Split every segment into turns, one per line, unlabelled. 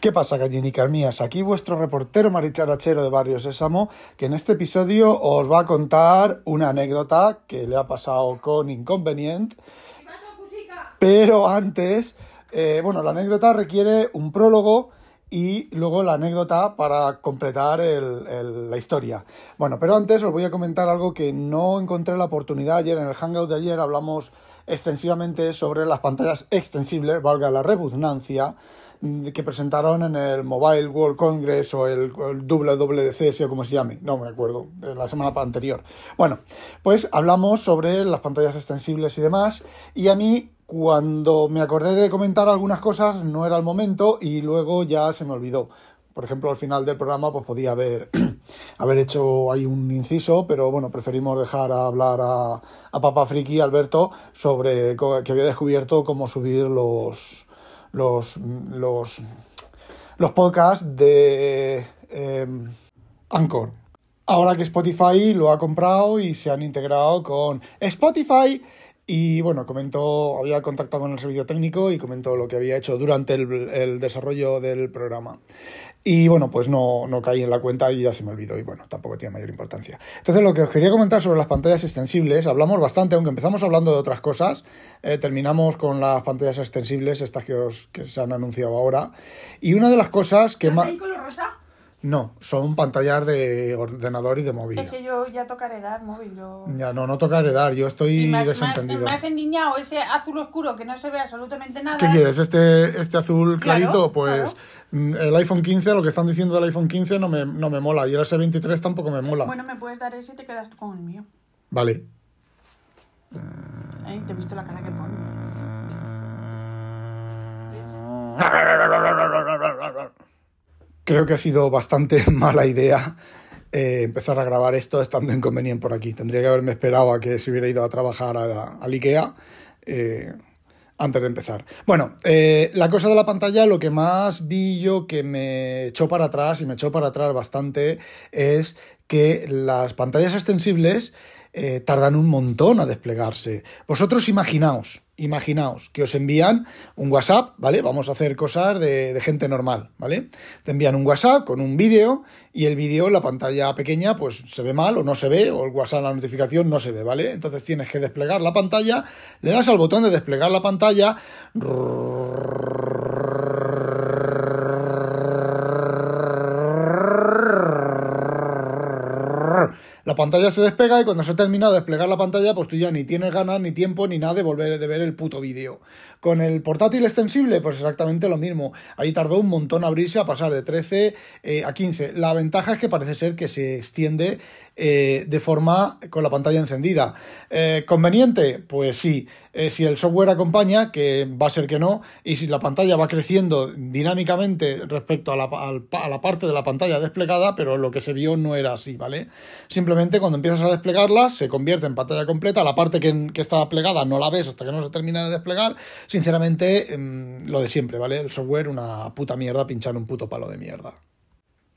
¿Qué pasa, gallinicas mías? Aquí vuestro reportero maricharachero de Barrio Sésamo, que en este episodio os va a contar una anécdota que le ha pasado con Inconvenient. Pero antes, eh, bueno, la anécdota requiere un prólogo y luego la anécdota para completar la historia. Bueno, pero antes os voy a comentar algo que no encontré la oportunidad ayer. En el Hangout de ayer hablamos extensivamente sobre las pantallas extensibles, valga la redundancia, que presentaron en el Mobile World Congress o el, el WWDC, o como se llame, no me acuerdo, la semana anterior. Bueno, pues hablamos sobre las pantallas extensibles y demás, y a mí cuando me acordé de comentar algunas cosas no era el momento y luego ya se me olvidó. Por ejemplo, al final del programa pues podía haber, haber hecho ahí un inciso, pero bueno, preferimos dejar a hablar a, a Papa Friki, Alberto, sobre que había descubierto cómo subir los, los, los, los podcasts de eh, Anchor. Ahora que Spotify lo ha comprado y se han integrado con Spotify. Y bueno, comentó, había contactado con el servicio técnico y comentó lo que había hecho durante el, el desarrollo del programa. Y bueno, pues no, no caí en la cuenta y ya se me olvidó y bueno, tampoco tiene mayor importancia. Entonces lo que os quería comentar sobre las pantallas extensibles, hablamos bastante, aunque empezamos hablando de otras cosas, eh, terminamos con las pantallas extensibles, estas que, os, que se han anunciado ahora. Y una de las cosas que más...
¿Hay color rosa?
No, son pantallas de ordenador y de móvil.
Es que yo ya tocaré dar móvil. Yo...
Ya, no, no toca heredar, yo estoy
Sí, más,
desentendido.
más endiñado ese azul oscuro que no se ve absolutamente nada.
¿Qué quieres? ¿Este, este azul
Claro,
clarito? pues
claro.
mm, el iPhone 15, lo que están diciendo del iPhone 15 no me, no me mola. Y el S23 tampoco me mola.
Bueno, me puedes dar ese y te quedas tú con el mío.
Vale.
Ay, te he visto la cara que pone.
Creo que ha sido bastante mala idea eh, empezar a grabar esto estando inconveniente por aquí. Tendría que haberme esperado a que se hubiera ido a trabajar al IKEA eh, antes de empezar. Bueno, eh, la cosa de la pantalla, lo que más vi yo que me echó para atrás y me echó para atrás bastante es que las pantallas extensibles tardan un montón a desplegarse. Vosotros imaginaos, imaginaos que os envían un WhatsApp, ¿vale? Vamos a hacer cosas de, gente normal, ¿vale? Te envían un WhatsApp con un vídeo y el vídeo, la pantalla pequeña, pues se ve mal o no se ve, o el WhatsApp, la notificación no se ve, ¿vale? Entonces tienes que desplegar la pantalla, le das al botón de desplegar la pantalla, la pantalla se despega y cuando se ha terminado de desplegar la pantalla, pues tú ya ni tienes ganas, ni tiempo, ni nada de volver de ver el puto vídeo. Con el portátil extensible, pues exactamente lo mismo. Ahí tardó un montón abrirse a pasar de 13 eh, a 15. La ventaja es que parece ser que se extiende eh, de forma con la pantalla encendida. Eh, ¿Conveniente? Pues sí. Eh, si el software acompaña, que va a ser que no, y si la pantalla va creciendo dinámicamente respecto a la, parte de la pantalla desplegada, pero lo que se vio no era así, ¿vale? Simplemente cuando empiezas a desplegarla, se convierte en pantalla completa, la parte que, que está plegada no la ves hasta que no se termina de desplegar. Sinceramente, em, lo de siempre, ¿vale? El software, una puta mierda, pinchar un puto palo de mierda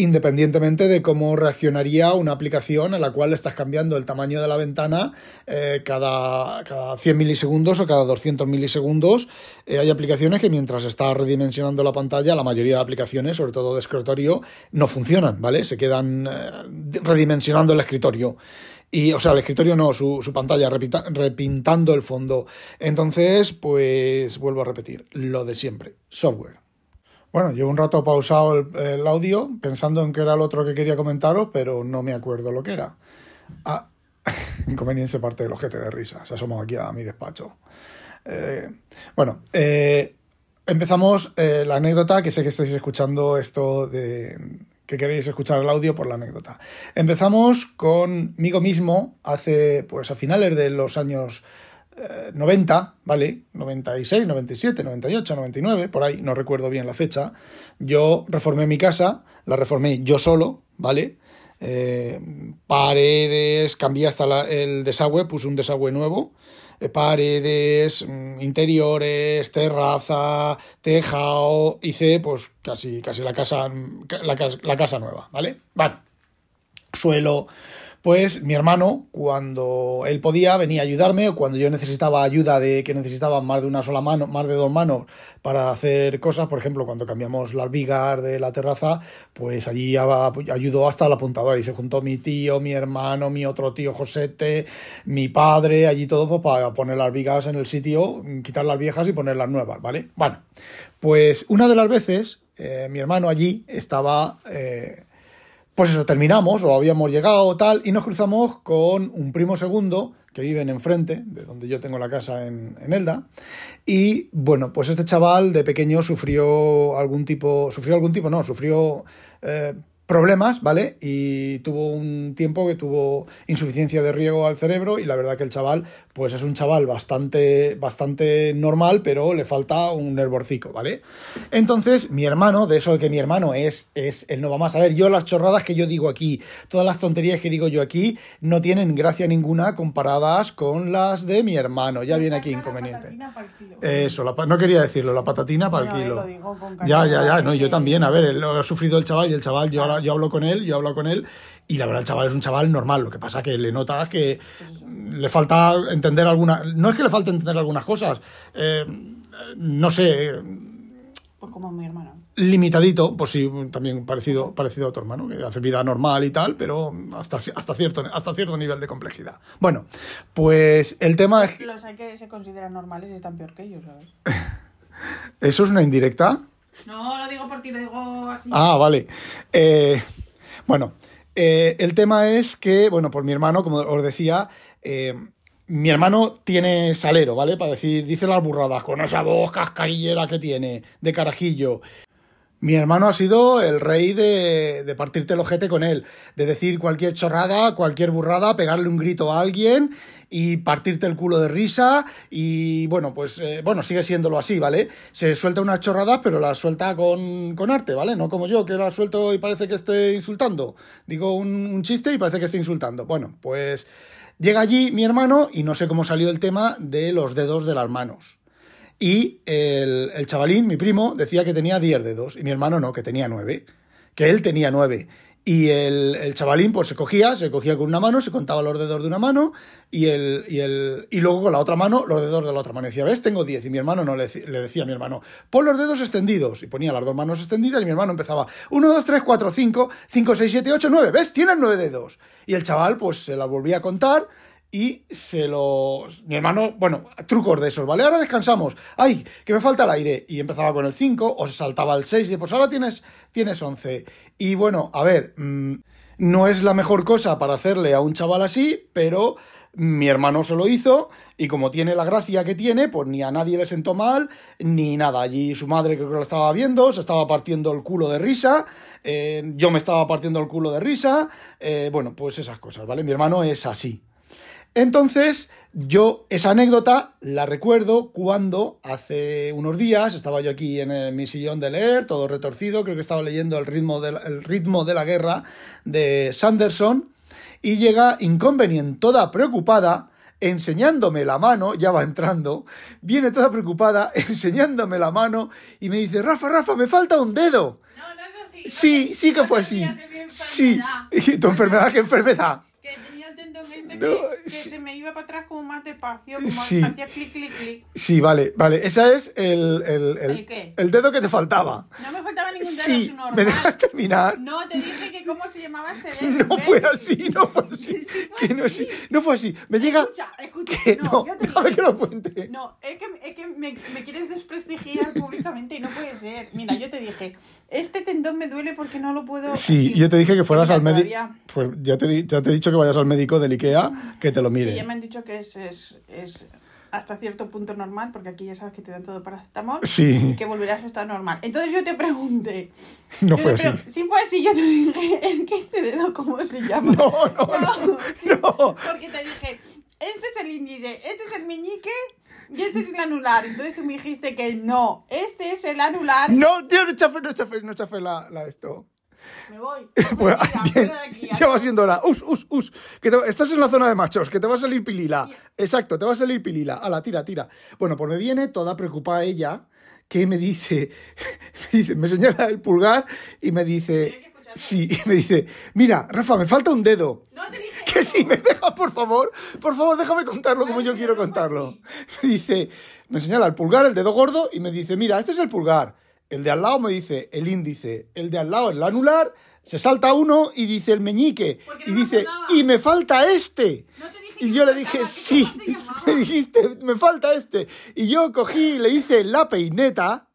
independientemente de cómo reaccionaría una aplicación en la cual estás cambiando el tamaño de la ventana eh, cada, cada 100 milisegundos o cada 200 milisegundos. Eh, hay aplicaciones que mientras está redimensionando la pantalla, la mayoría de aplicaciones, sobre todo de escritorio, no funcionan, ¿vale? Se quedan eh, redimensionando el escritorio. Y, o sea, el escritorio no, su, su pantalla, repita- repintando el fondo. Entonces, pues vuelvo a repetir, lo de siempre, software. Bueno, llevo un rato pausado el, audio pensando en qué era el otro que quería comentaros, pero no me acuerdo lo que era. Ah, inconveniente parte del ojete de risa. Se asomó aquí a mi despacho. Eh, bueno, eh, empezamos eh, la anécdota, que sé que estáis escuchando esto de que queréis escuchar el audio por la anécdota. Empezamos conmigo mismo hace, pues a finales de los años 90, ¿vale? 96, 97, 98, 99, por ahí, no recuerdo bien la fecha. Yo reformé mi casa, la reformé yo solo, ¿vale? Eh, paredes, cambié hasta la- el desagüe, puse un desagüe nuevo. eh, paredes, mm, interiores, terraza, tejado, hice pues casi, casi la casa, la, cas- la casa nueva, ¿vale? Bueno, suelo. Pues mi hermano, cuando él podía, venía a ayudarme, o cuando yo necesitaba ayuda de que necesitaba más de una sola mano, más de dos manos para hacer cosas, por ejemplo, cuando cambiamos las vigas de la terraza, pues allí aba- ayudó hasta el apuntador y se juntó mi tío, mi hermano, mi otro tío Josete, mi padre, allí todo pues, para poner las vigas en el sitio, quitar las viejas y poner las nuevas, ¿vale? Bueno, pues una de las veces eh, mi hermano allí estaba... eh, pues eso, terminamos o habíamos llegado tal y nos cruzamos con un primo segundo que viven enfrente, de donde yo tengo la casa en, en Elda. Y bueno, pues este chaval de pequeño sufrió algún tipo, sufrió algún tipo, no, sufrió eh, problemas, ¿vale? Y tuvo un tiempo que tuvo insuficiencia de riego al cerebro y la verdad que el chaval, pues es un chaval bastante, bastante normal, pero le falta un nervorcico, ¿vale? Entonces, mi hermano, de eso de que mi hermano es, es él no va más a ver, yo las chorradas que yo digo aquí, todas las tonterías que digo yo aquí, no tienen gracia ninguna comparadas con las de mi hermano, ya viene aquí
Saca la
inconveniente.
patatina kilo.
Eso, la no quería decirlo, la patatina para el
Bueno,
kilo.
lo digo con
ya, ya, ya, no, yo también, a ver, lo ha sufrido el chaval y el chaval, yo ahora yo hablo con él, yo hablo con él y la verdad el chaval es un chaval normal, lo que pasa que le notas que le falta entender algunas, no es que le falte entender algunas cosas, eh, no sé,
Pues como mi hermano.
limitadito, pues sí, también parecido, parecido a tu hermano, que hace vida normal y tal, pero hasta, hasta, cierto, hasta cierto nivel de complejidad. Bueno, pues el tema es...
Los hay que se consideran normales y están peor que ellos, ¿sabes?
¿Eso es una indirecta?
No, lo digo por ti, lo digo así.
Ah, vale. Eh, bueno, eh, el tema es que, bueno, por mi hermano, como os decía, eh, mi hermano tiene salero, ¿vale? Para decir, dice las burradas, con esa voz cascarillera que tiene, de carajillo. Mi hermano ha sido el rey de, partirte el ojete con él, de decir cualquier chorrada, cualquier burrada, pegarle un grito a alguien y partirte el culo de risa y bueno, pues eh, bueno, sigue siéndolo así, ¿vale? Se suelta unas chorradas, pero las suelta con, con arte, ¿vale? No como yo, que las suelto y parece que esté insultando. Digo un, un chiste y parece que esté insultando. Bueno, pues llega allí mi hermano y no sé cómo salió el tema de los dedos de las manos. Y el, el chavalín, mi primo, decía que tenía 10 dedos y mi hermano no, que tenía 9. Que él tenía 9. Y el, el chavalín pues se cogía, se cogía con una mano, se contaba los dedos de una mano y, el, y, el, y luego con la otra mano los dedos de la otra mano. Y decía, ¿ves? Tengo 10. Y mi hermano no le, le decía a mi hermano, pon los dedos extendidos. Y ponía las dos manos extendidas y mi hermano empezaba, 1, 2, 3, 4, 5, 5, 6, 7, 8, 9. ¿Ves? Tienes 9 dedos. Y el chaval pues se la volvía a contar y se los... Mi hermano, bueno, trucos de esos, ¿vale? Ahora descansamos. ¡Ay, que me falta el aire! Y empezaba con el 5 o se saltaba el 6 y pues ahora tienes, tienes 11. Y bueno, a ver, mm, no es la mejor cosa para hacerle a un chaval así, pero mi hermano se lo hizo y como tiene la gracia que tiene, pues ni a nadie le sentó mal, ni nada. Allí su madre creo que lo estaba viendo, se estaba partiendo el culo de risa, eh, yo me estaba partiendo el culo de risa, eh, bueno, pues esas cosas, ¿vale? Mi hermano es así. Entonces, yo esa anécdota la recuerdo cuando hace unos días estaba yo aquí en el- mi sillón de leer, todo retorcido, creo que estaba leyendo el ritmo de la, el ritmo de la guerra de Sanderson, y llega Inconvenient toda preocupada, enseñándome la mano, ya va entrando, viene toda preocupada, enseñándome la mano, y me dice, Rafa, Rafa, me falta un dedo.
No, no es así.
Sí, sí que fue así. Sí. ¿Y tu enfermedad qué enfermedad?
Que tenía el tendón este
No,
que, se me iba para atrás como más despacio, como
Sí.
hacía clic, clic, clic.
Sí, vale, vale. Ese es el, el, el,
¿El qué?
el dedo que te faltaba.
No me faltaba ningún dedo,
Sí,
es normal.
¿me dejas terminar?
No, te dije que cómo se llamaba este dedo.
No fue así, no fue así.
Sí, fue
Que no,
así.
sí, no fue así. Me llega...
Escucha, escucha.
Que
no,
no, déjame que lo cuente.
No, es que, es que me, me quieres desprestigiar públicamente y no puede ser. Mira, yo te dije, este tendón me duele porque no lo puedo...
Sí,
así.
yo te dije que fueras al médico. Pues ya te, ya te he dicho que vayas al médico del IKEA que te lo
Sí,
mire.
ya me han dicho que es, es, es hasta cierto punto normal, porque aquí ya sabes que te dan todo paracetamol.
Sí.
Y que volverá a su estado normal. Entonces yo te pregunté.
No fue así.
Sí fue así, yo te dije, ¿el que este dedo cómo se llama?
No, no, no,
sí,
no.
Porque te dije, este es el índice, este es el meñique y este es el anular. Entonces tú me dijiste que no, este es el anular.
No, tío, no chafe, no chafe, no chafe la, la esto.
Me voy.
Pues,
Mira, aquí,
ya va siendo hora. Us, us, us. Que te- estás en la zona de machos, que te va a salir pilila. Exacto, te va a salir pilila. Ala, tira, tira. Bueno, pues me viene toda preocupada ella, que me dice, me dice, me señala el pulgar y me dice, sí, y me dice, mira, Rafa, me falta un dedo.
No te dije
Que si me dejas, por favor, por favor, déjame contarlo como yo quiero contarlo. Me dice, me señala el pulgar, el dedo gordo, y me dice, mira, este es el pulgar. El de al lado me dice el índice, el de al lado el anular, se salta uno y dice el meñique, y
no
dice, y me falta este.
No te dije
Y yo le dije, sí, me dijiste, me falta este. Y yo cogí y le hice la peineta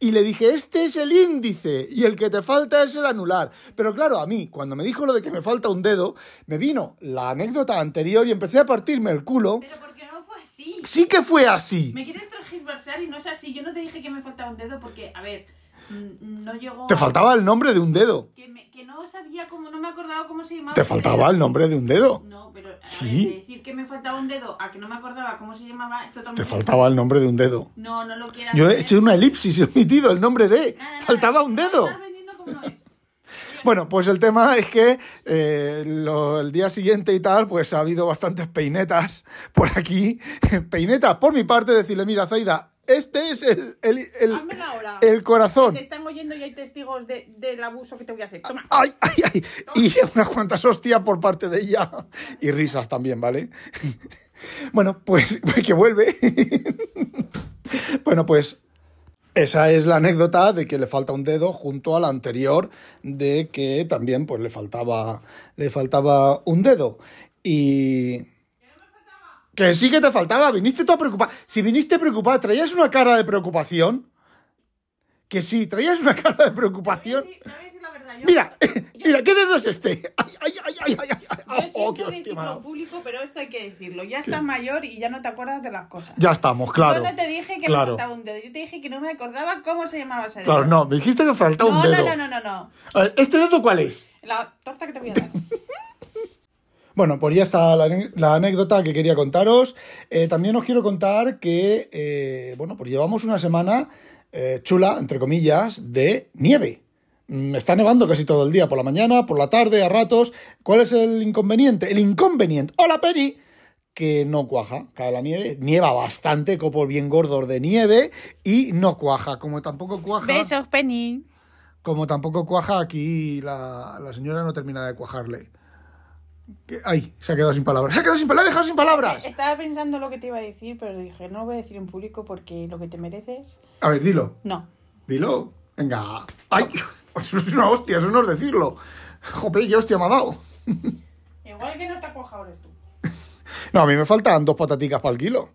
y le dije, este es el índice y el que te falta es el anular. Pero claro, a mí, cuando me dijo lo de que me falta un dedo, me vino la anécdota anterior y empecé a partirme el culo.
Pero así.
Sí que fue así.
Me quieres transversar y no es así. Yo no te dije que me faltaba un dedo porque, a ver, no llegó.
Te
a-
faltaba el nombre de un dedo.
Que, me- que no sabía cómo, no me acordaba cómo se llamaba.
Te faltaba el nombre de un dedo.
No, pero
Sí.
ver, de decir que me faltaba un dedo a que no me acordaba cómo se llamaba, es totalmente.
Te faltaba el nombre de un dedo.
No, no lo quieras.
Yo he hecho una elipsis y he omitido el nombre de.
Nada, nada,
Faltaba un dedo.
estás vendiendo como es.
Bueno, pues el tema es que eh, lo- el día siguiente y tal, pues ha habido bastantes peinetas por aquí. Peinetas por mi parte, decirle, mira, Zaida, este es el, el, el, corazón.
Te están oyendo y hay testigos de- del abuso que te voy a hacer. Toma.
¡Ay, ay, ay! Y unas cuantas hostias por parte de ella. Y risas también, ¿vale? Bueno, pues que vuelve. Bueno, pues esa es la anécdota de que le falta un dedo junto a la anterior de que también pues le faltaba le faltaba un dedo y que sí que te faltaba, viniste toda preocupada. Si viniste preocupada, traías una cara de preocupación. Que sí, traías una cara de preocupación. Mira, mira, ¿qué dedo es este? ¡Ay, ay, ay, ay, ay! ay,
Yo.
¡Oh, qué
decirlo público, pero esto hay que decirlo. Ya estás mayor y ya no te acuerdas de las cosas.
Ya estamos, claro.
Yo no te dije que
claro.
me faltaba un dedo. Yo te dije que no me acordaba cómo se llamaba ese dedo.
Claro, no, me dijiste que faltaba
no,
un dedo.
no, no, no, no, no.
A ver, ¿este dedo cuál es?
La torta que te voy a dar.
Bueno, pues ya está la, la anécdota que quería contaros. Eh, también os quiero contar que, eh, bueno, pues llevamos una semana eh, chula, entre comillas, de nieve. Mm, Está nevando casi todo el día, por la mañana, por la tarde, a ratos. ¿Cuál es el inconveniente? El inconveniente. ¡Hola, Penny! Que no cuaja, cae la nieve, nieva bastante, copos bien gordos de nieve y no cuaja, como tampoco cuaja.
Besos, Penny.
Como tampoco cuaja aquí, la, la señora no termina de cuajarle. Ay, se ha quedado sin palabras. ¡Se ha quedado sin palabras! ¡La he dejado sin palabras!
Estaba pensando lo que te iba a decir, pero dije, no lo voy a decir en público porque lo que te mereces.
A ver, dilo.
No.
Dilo. Venga. ¡Ay! Eso es una hostia, eso no es decirlo. Jope, qué hostia me ha dado.
Igual que no te cuajado eres tú.
No, a mí me faltan dos pataticas para el kilo.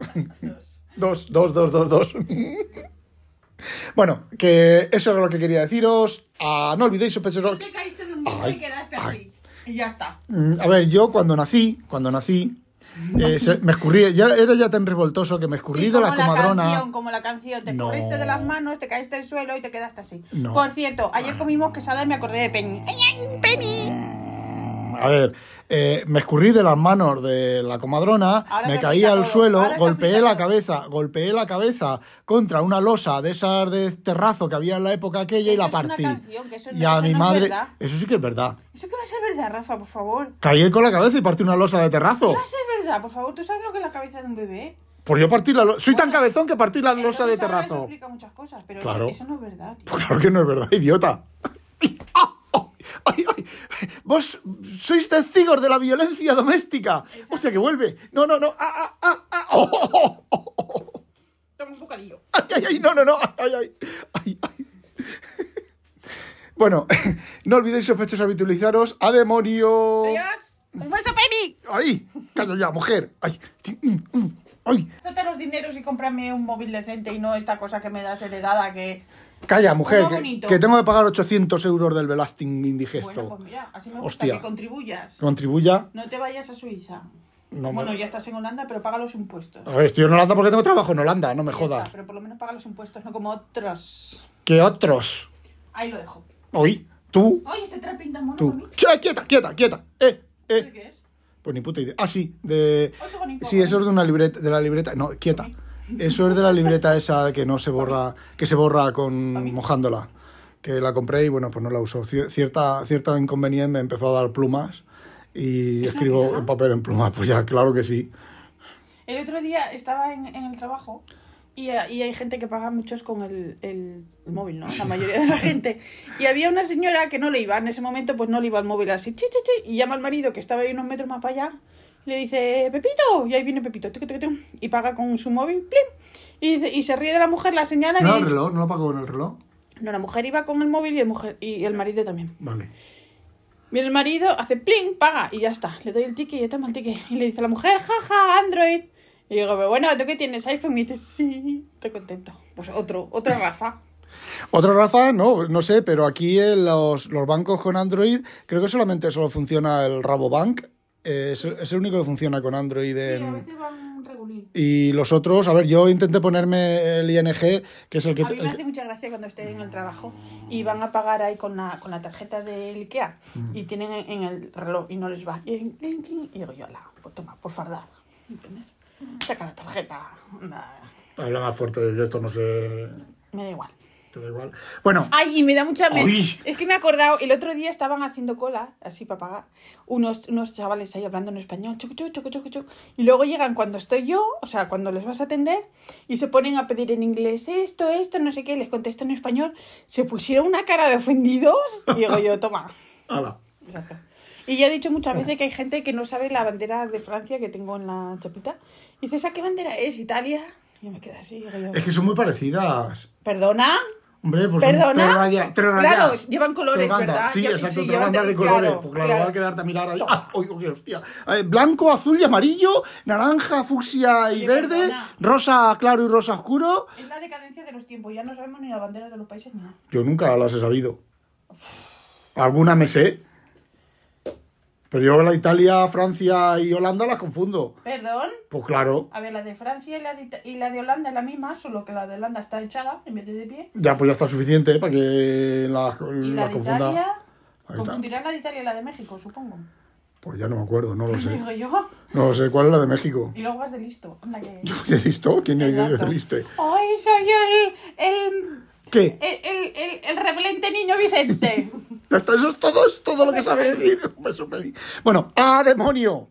Dos, dos, dos, dos, dos. Bueno, que eso era lo que quería deciros. Ah, no olvidéis sospechosos.
Te caíste de un
Ay,
y quedaste
ay.
así. Y ya está.
Mm, A ver, yo cuando nací, cuando nací, eh, se- me escurrí, ya era ya tan revoltoso que me escurrí
Sí,
de
como
la comadrona.
canción, como la canción. Te
No.
corriste de las manos, te caíste al suelo y te quedaste así.
No.
Por cierto, ayer comimos quesada y me acordé de Penny. ¡Ay, ay, Penny!
A ver, eh, me escurrí de las manos de la comadrona,
Ahora
me caí al
todo,
suelo,
ahora
golpeé la cabeza, golpeé la cabeza contra una losa de esas de terrazo que había en la época aquella y la
es
partí.
canción, que eso
y a mi
no es
madre,
verdad.
eso sí que es verdad.
¿Eso qué va a ser verdad, Rafa, por favor?
Caí con la cabeza y partí una losa de terrazo.
¿Qué va a ser verdad, por favor? ¿Tú sabes lo que es la cabeza de un bebé?
Pues yo partí la losa. Soy tan cabezón que partí la losa de terrazo.
explica muchas cosas, pero
Claro.
eso, eso no es verdad, tío.
Pues claro que no es verdad, idiota. ¡Ah! ¡Oh! ¡Ay, ay! Vos sois testigos de la violencia doméstica. Hostia, que vuelve. No, no, no. ¡Ah, ah, ah! ah! ¡Oh, oh, oh, oh, oh!
Toma un bocadillo.
¡Ay, ay, ay! No, no, no. ¡Ay, ay! ¡Ay, ay! Bueno, no olvidéis sospechosos habitualizaros. ¡A demonio!
¡Adiós! ¡Un beso, Penny!
¡Ay! ¡Calla ya, mujer! ¡Ay! mm, mm, ¡Ay!
Date los dineros y cómprame un móvil decente y no esta cosa que me das heredada que...
Calla, mujer,
Uno
que,
bonito.
que tengo que pagar 800 euros del Belasting indigesto.
Bueno, pues mira, así me gusta
Hostia.
que contribuyas.
Contribuya.
No te vayas a Suiza.
No,
bueno, ya estás en Holanda, pero paga los impuestos.
A ver, estoy en Holanda porque tengo trabajo en Holanda, no me
Ya
jodas.
está, pero por lo menos paga los impuestos, no como otros.
¿Qué otros?
Ahí lo dejo.
Oí, tú,
Ay, este trapín tan mono
tú.
para mí.
Che, quieta, quieta, quieta. Eh,
¿Este
eh.
¿Qué es?
Pues ni puta idea. Ah, sí, de...
Ay, qué bonito,
Sí, eso es de una libreta, de la libreta... No, quieta. Eso es de la libreta esa que no se borra, que se borra con mojándola. Que la compré y bueno, pues no la uso. Cier- Cierta, cierta inconveniente me empezó a dar plumas y escribo en papel en plumas. Pues ya, claro que sí.
El otro día estaba en, en el trabajo y, y hay gente que paga muchos con el, el móvil, ¿no? La mayoría de la gente. Y había una señora que no le iba, en ese momento pues no le iba al móvil así, chi, chi, chi, y llama al marido que estaba ahí unos metros más para allá. Y Le dice, Pepito, y ahí viene Pepito, tuc, tuc, tuc, y paga con su móvil, plim, y, dice- y se ríe de la mujer, la señala y
¿No
le
el reloj? ¿No lo pago con el reloj?
No, la mujer iba con el móvil y el, mujer, y el marido también.
Vale.
Viene el marido, hace pling, paga y ya está. Le doy el ticket y yo toma el ticket. Y le dice a la mujer, jaja, Android. Y digo, pero bueno, ¿tú qué tienes? iPhone. Y me dice, sí, estoy contento. Pues otro, otra raza.
Otra raza, no, no sé, pero aquí en los, los bancos con Android creo que solamente solo funciona el Rabobank. Eh, es, es el único que funciona con Android en...
van regulín.
Y los otros, a ver, yo intenté ponerme el ING, que es el que...
A mí me
el
hace mucha gracia cuando estoy en el trabajo y van a pagar ahí con la, con la tarjeta del IKEA y tienen en, en el reloj y no les va. Y, dicen, clink, clink, y digo yo, la, pues toma, por fardar. ¿Entiendes? Saca la tarjeta.
Habla más fuerte que esto, no sé...
me da igual.
Te da igual. Bueno,
Ay, y me da mucha...
Uy.
Es que me he acordado, el otro día estaban haciendo cola, así para pagar, unos, unos chavales ahí hablando en español, chuc, chuc, chuc, chuc, chuc, y luego llegan cuando estoy yo, o sea, cuando les vas a atender, y se ponen a pedir en inglés esto, esto, no sé qué, les contesto en español, se pusieron una cara de ofendidos, y digo yo, toma.
ala.
Exacto. Y ya he dicho muchas veces que hay gente que no sabe la bandera de Francia que tengo en la chapita. Y dices, ¿a qué bandera es? ¿Italia? Y me queda así, yo,
Es que son muy parecidas.
¿perdona?
Hombre, pues
¿Perdona?
rayas.
Claro, llevan colores. ¿verdad?
Sí, exacto,
sí, llevan
de colores.
claro,
pues claro,
claro.
va a quedarte a mirar ahí. ¡Ah! uy, uy, hostia! Eh, blanco, azul y amarillo, naranja, fucsia y
Oye,
verde,
perdona.
rosa claro y rosa oscuro.
Es la decadencia de los tiempos, ya no sabemos ni las banderas de los países ni nada.
Yo nunca las he sabido. Alguna me sé. Pero yo la Italia, Francia y Holanda las confundo.
Perdón.
Pues claro.
A ver, la de Francia y la de, Ita- y la de Holanda es la misma, solo que la de Holanda está echada en vez de de pie.
Ya, pues ya está suficiente para que las
Y la de
confunda.
Italia. Confundirán la de Italia y la de México, supongo.
Pues ya no me acuerdo, no lo sé.
Digo yo.
No lo sé, ¿cuál es la de México?
Y luego vas de listo. Anda que.
¿De listo? ¿Quién es de listo?
¡Ay, soy el. el.
¿Qué?
el, el, el, el repelente niño Vicente!
Eso es todo, es todo lo que sabe decir. Bueno, ¡ah, demonio!